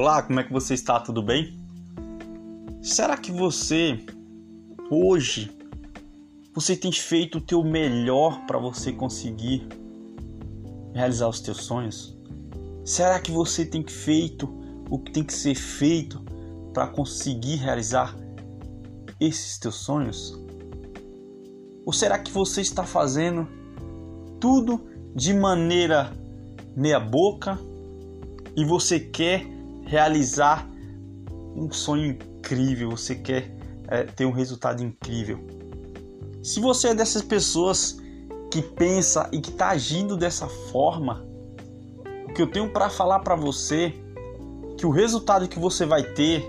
Olá, como é que você está? Tudo bem? Será que você hoje você tem feito o teu melhor para você conseguir realizar os teus sonhos? Será que você tem feito o que tem que ser feito para conseguir realizar esses teus sonhos? Ou será que você está fazendo tudo de maneira meia boca e você quer realizar um sonho incrível, você quer é, ter um resultado incrível. Se você é dessas pessoas que pensa e que está agindo dessa forma, o que eu tenho para falar para você que o resultado que você vai ter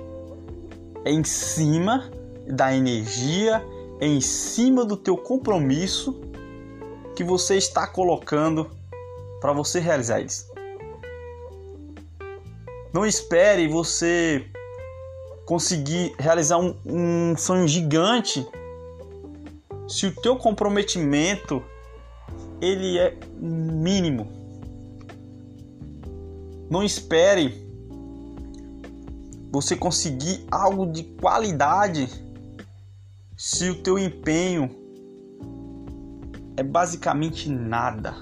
é em cima da energia, é em cima do teu compromisso que você está colocando para você realizar isso. Não espere você conseguir realizar um, um sonho gigante se o teu comprometimento ele é mínimo. Não espere você conseguir algo de qualidade se o teu empenho é basicamente nada.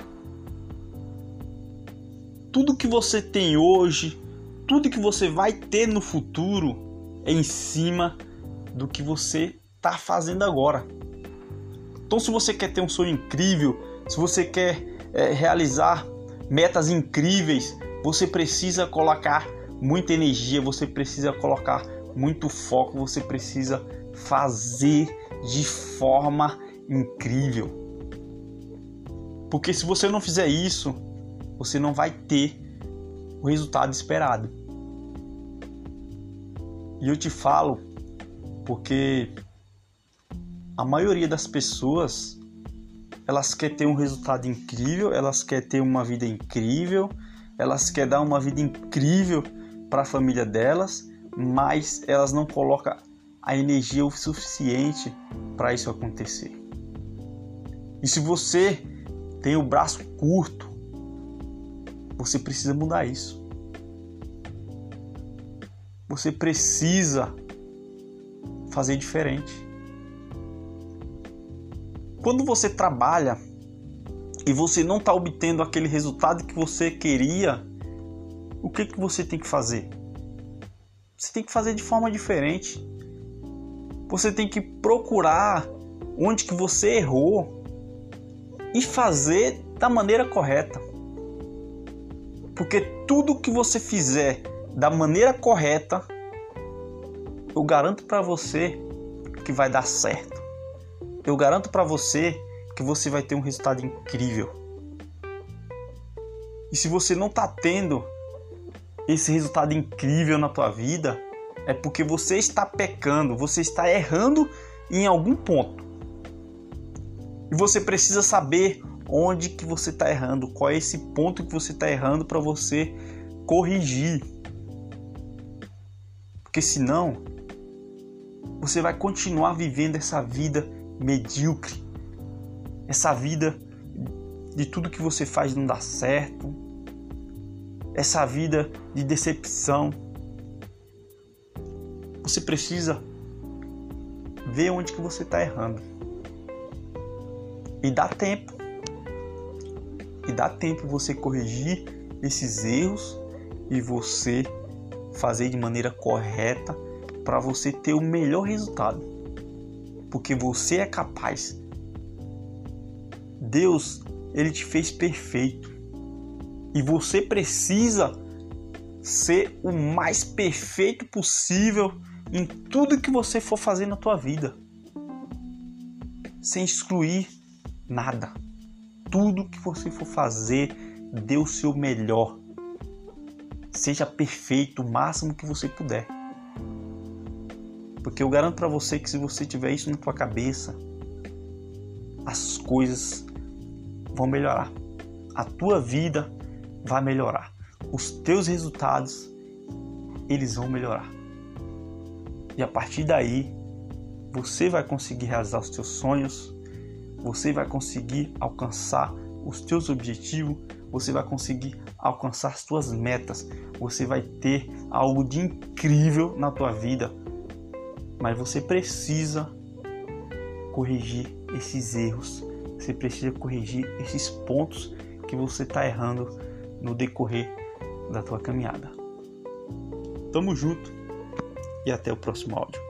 Tudo que você tem hoje, tudo que você vai ter no futuro é em cima do que você está fazendo agora. Então, se você quer ter um sonho incrível, se você quer é, realizar metas incríveis, você precisa colocar muita energia, você precisa colocar muito foco, você precisa fazer de forma incrível. Porque se você não fizer isso, você não vai ter o resultado esperado. E eu te falo porque a maioria das pessoas elas quer ter um resultado incrível, elas quer ter uma vida incrível, elas quer dar uma vida incrível para a família delas, mas elas não colocam a energia o suficiente para isso acontecer. E se você tem o braço curto, você precisa mudar isso. Você precisa fazer diferente. Quando você trabalha e você não está obtendo aquele resultado que você queria, o que, que você tem que fazer? Você tem que fazer de forma diferente. Você tem que procurar onde que você errou e fazer da maneira correta. Porque tudo que você fizer da maneira correta, eu garanto para você que vai dar certo. Eu garanto para você que você vai ter um resultado incrível. E se você não está tendo esse resultado incrível na tua vida, é porque você está pecando, você está errando em algum ponto. E você precisa saber onde que você está errando, qual é esse ponto que você está errando para você corrigir. Porque senão você vai continuar vivendo essa vida medíocre, essa vida de tudo que você faz não dá certo, essa vida de decepção. Você precisa ver onde que você está errando. E dá tempo. E dá tempo você corrigir esses erros e você fazer de maneira correta para você ter o melhor resultado. Porque você é capaz. Deus, ele te fez perfeito. E você precisa ser o mais perfeito possível em tudo que você for fazer na tua vida. Sem excluir nada. Tudo que você for fazer, dê o seu melhor. Seja perfeito o máximo que você puder. Porque eu garanto para você que se você tiver isso na tua cabeça, as coisas vão melhorar. A tua vida vai melhorar. Os teus resultados eles vão melhorar. E a partir daí, você vai conseguir realizar os teus sonhos, você vai conseguir alcançar os teus objetivos, você vai conseguir alcançar suas metas, você vai ter algo de incrível na tua vida. Mas você precisa corrigir esses erros, você precisa corrigir esses pontos que você está errando no decorrer da tua caminhada. Tamo junto e até o próximo áudio.